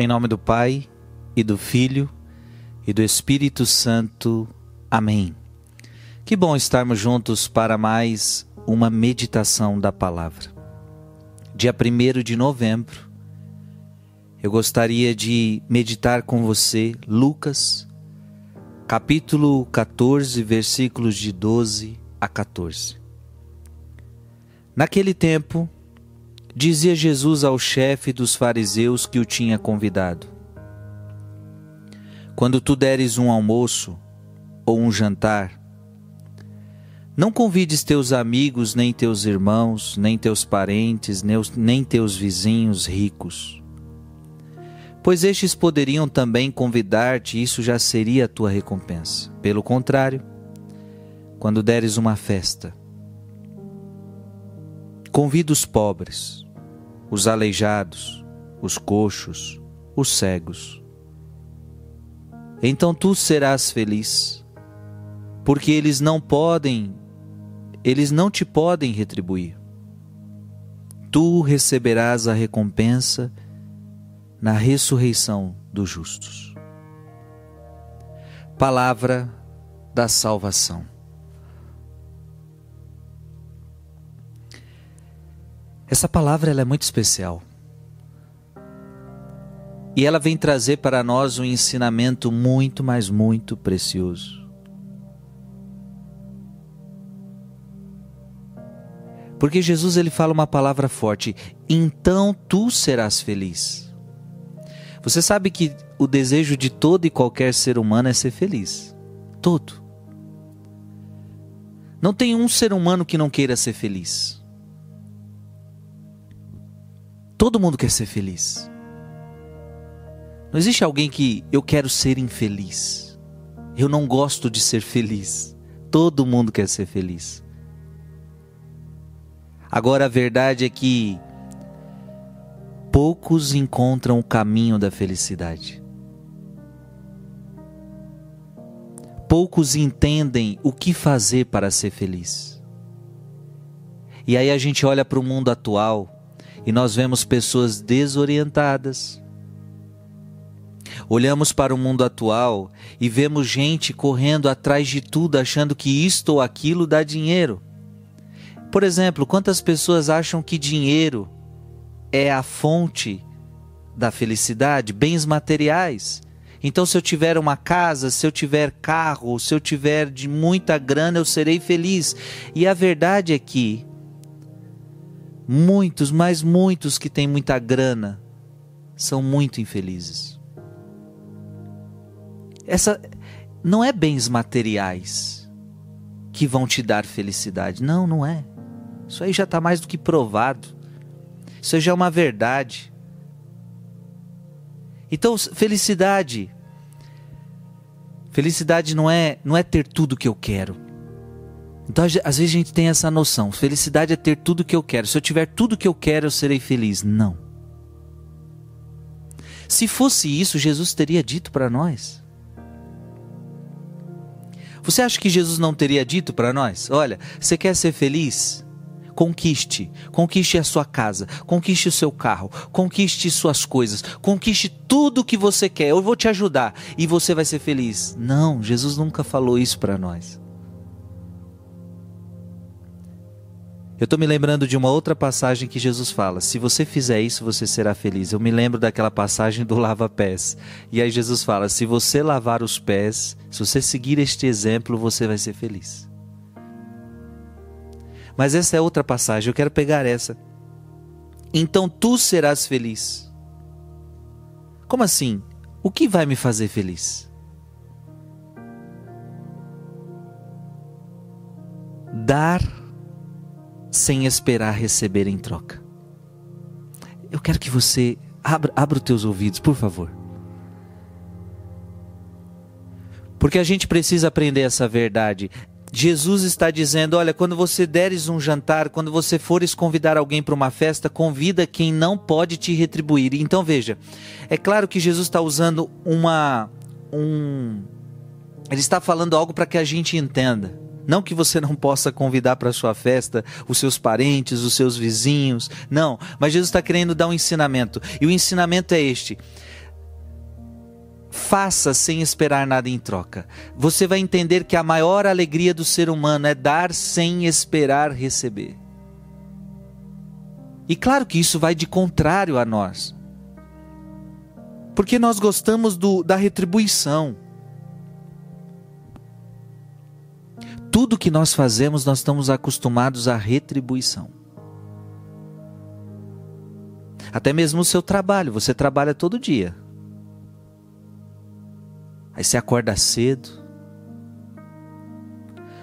Em nome do Pai, e do Filho, e do Espírito Santo. Amém. Que bom estarmos juntos para mais uma meditação da palavra. Dia 1 de novembro, eu gostaria de meditar com você Lucas, capítulo 14, versículos de 12 a 14. Naquele tempo, dizia Jesus ao chefe dos fariseus que o tinha convidado: Quando tu deres um almoço ou um jantar, não convides teus amigos, nem teus irmãos, nem teus parentes, nem teus vizinhos ricos. Pois estes poderiam também convidar-te, e isso já seria a tua recompensa. Pelo contrário, quando deres uma festa, convida os pobres, os aleijados, os coxos, os cegos. Então tu serás feliz, porque eles não podem, eles não te podem retribuir. Tu receberás a recompensa na ressurreição dos justos. Palavra da salvação. Essa palavra ela é muito especial. E ela vem trazer para nós um ensinamento muito, mas muito precioso. Porque Jesus ele fala uma palavra forte: "Então tu serás feliz". Você sabe que o desejo de todo e qualquer ser humano é ser feliz. Todo. Não tem um ser humano que não queira ser feliz. Todo mundo quer ser feliz. Não existe alguém que eu quero ser infeliz. Eu não gosto de ser feliz. Todo mundo quer ser feliz. Agora a verdade é que poucos encontram o caminho da felicidade. Poucos entendem o que fazer para ser feliz. E aí a gente olha para o mundo atual e nós vemos pessoas desorientadas. Olhamos para o mundo atual e vemos gente correndo atrás de tudo, achando que isto ou aquilo dá dinheiro. Por exemplo, quantas pessoas acham que dinheiro é a fonte da felicidade, bens materiais? Então, se eu tiver uma casa, se eu tiver carro, se eu tiver de muita grana, eu serei feliz. E a verdade é que Muitos, mas muitos que têm muita grana são muito infelizes. Essa não é bens materiais que vão te dar felicidade. Não, não é. Isso aí já está mais do que provado. Isso aí já é uma verdade. Então, felicidade. Felicidade não é, não é ter tudo que eu quero. Então, às vezes a gente tem essa noção: felicidade é ter tudo que eu quero. Se eu tiver tudo que eu quero, eu serei feliz. Não. Se fosse isso, Jesus teria dito para nós. Você acha que Jesus não teria dito para nós? Olha, você quer ser feliz? Conquiste, conquiste a sua casa, conquiste o seu carro, conquiste suas coisas, conquiste tudo o que você quer. Eu vou te ajudar e você vai ser feliz. Não, Jesus nunca falou isso para nós. Eu estou me lembrando de uma outra passagem que Jesus fala: se você fizer isso, você será feliz. Eu me lembro daquela passagem do lava-pés. E aí Jesus fala: se você lavar os pés, se você seguir este exemplo, você vai ser feliz. Mas essa é outra passagem, eu quero pegar essa. Então tu serás feliz. Como assim? O que vai me fazer feliz? Dar sem esperar receber em troca. Eu quero que você abra, abra os teus ouvidos, por favor. Porque a gente precisa aprender essa verdade. Jesus está dizendo: olha, quando você deres um jantar, quando você fores convidar alguém para uma festa, convida quem não pode te retribuir. Então veja, é claro que Jesus está usando uma. Um, ele está falando algo para que a gente entenda. Não que você não possa convidar para sua festa os seus parentes, os seus vizinhos. Não, mas Jesus está querendo dar um ensinamento. E o ensinamento é este: faça sem esperar nada em troca. Você vai entender que a maior alegria do ser humano é dar sem esperar receber. E claro que isso vai de contrário a nós. Porque nós gostamos do, da retribuição. Tudo que nós fazemos, nós estamos acostumados à retribuição. Até mesmo o seu trabalho, você trabalha todo dia. Aí você acorda cedo.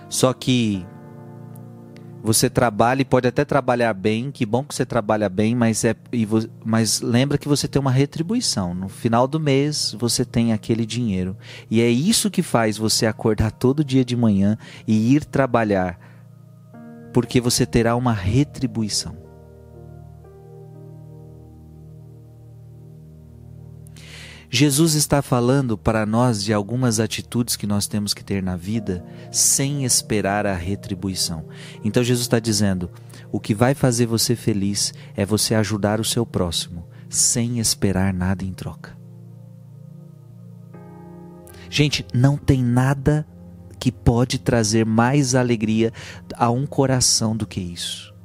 Só que você trabalha e pode até trabalhar bem, que bom que você trabalha bem, mas, é, mas lembra que você tem uma retribuição. No final do mês você tem aquele dinheiro. E é isso que faz você acordar todo dia de manhã e ir trabalhar, porque você terá uma retribuição. Jesus está falando para nós de algumas atitudes que nós temos que ter na vida sem esperar a retribuição. Então Jesus está dizendo: o que vai fazer você feliz é você ajudar o seu próximo sem esperar nada em troca. Gente, não tem nada que pode trazer mais alegria a um coração do que isso.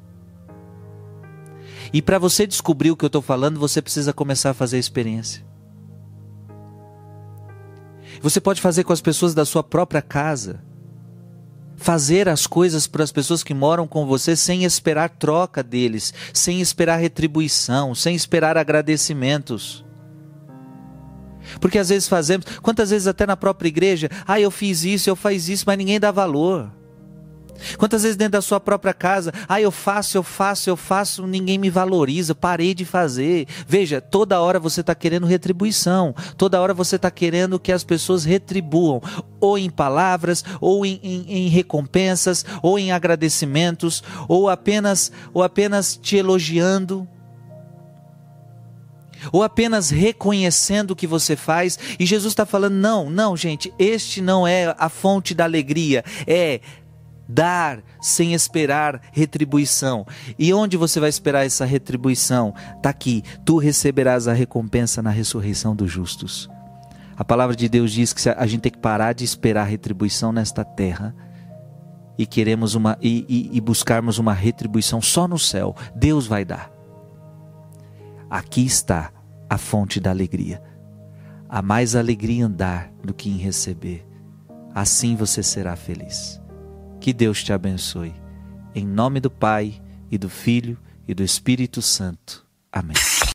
E para você descobrir o que eu estou falando, você precisa começar a fazer a experiência. Você pode fazer com as pessoas da sua própria casa. Fazer as coisas para as pessoas que moram com você sem esperar troca deles, sem esperar retribuição, sem esperar agradecimentos. Porque às vezes fazemos, quantas vezes até na própria igreja, ah, eu fiz isso, eu faz isso, mas ninguém dá valor. Quantas vezes dentro da sua própria casa, ah, eu faço, eu faço, eu faço, ninguém me valoriza, parei de fazer. Veja, toda hora você está querendo retribuição, toda hora você está querendo que as pessoas retribuam, ou em palavras, ou em, em, em, recompensas, ou em agradecimentos, ou apenas, ou apenas te elogiando. Ou apenas reconhecendo o que você faz, e Jesus está falando: não, não, gente, este não é a fonte da alegria, é dar sem esperar retribuição. E onde você vai esperar essa retribuição? Está aqui: tu receberás a recompensa na ressurreição dos justos. A palavra de Deus diz que a gente tem que parar de esperar retribuição nesta terra e queremos uma e, e, e buscarmos uma retribuição só no céu. Deus vai dar. Aqui está a fonte da alegria. Há mais alegria em dar do que em receber. Assim você será feliz. Que Deus te abençoe. Em nome do Pai, e do Filho, e do Espírito Santo. Amém.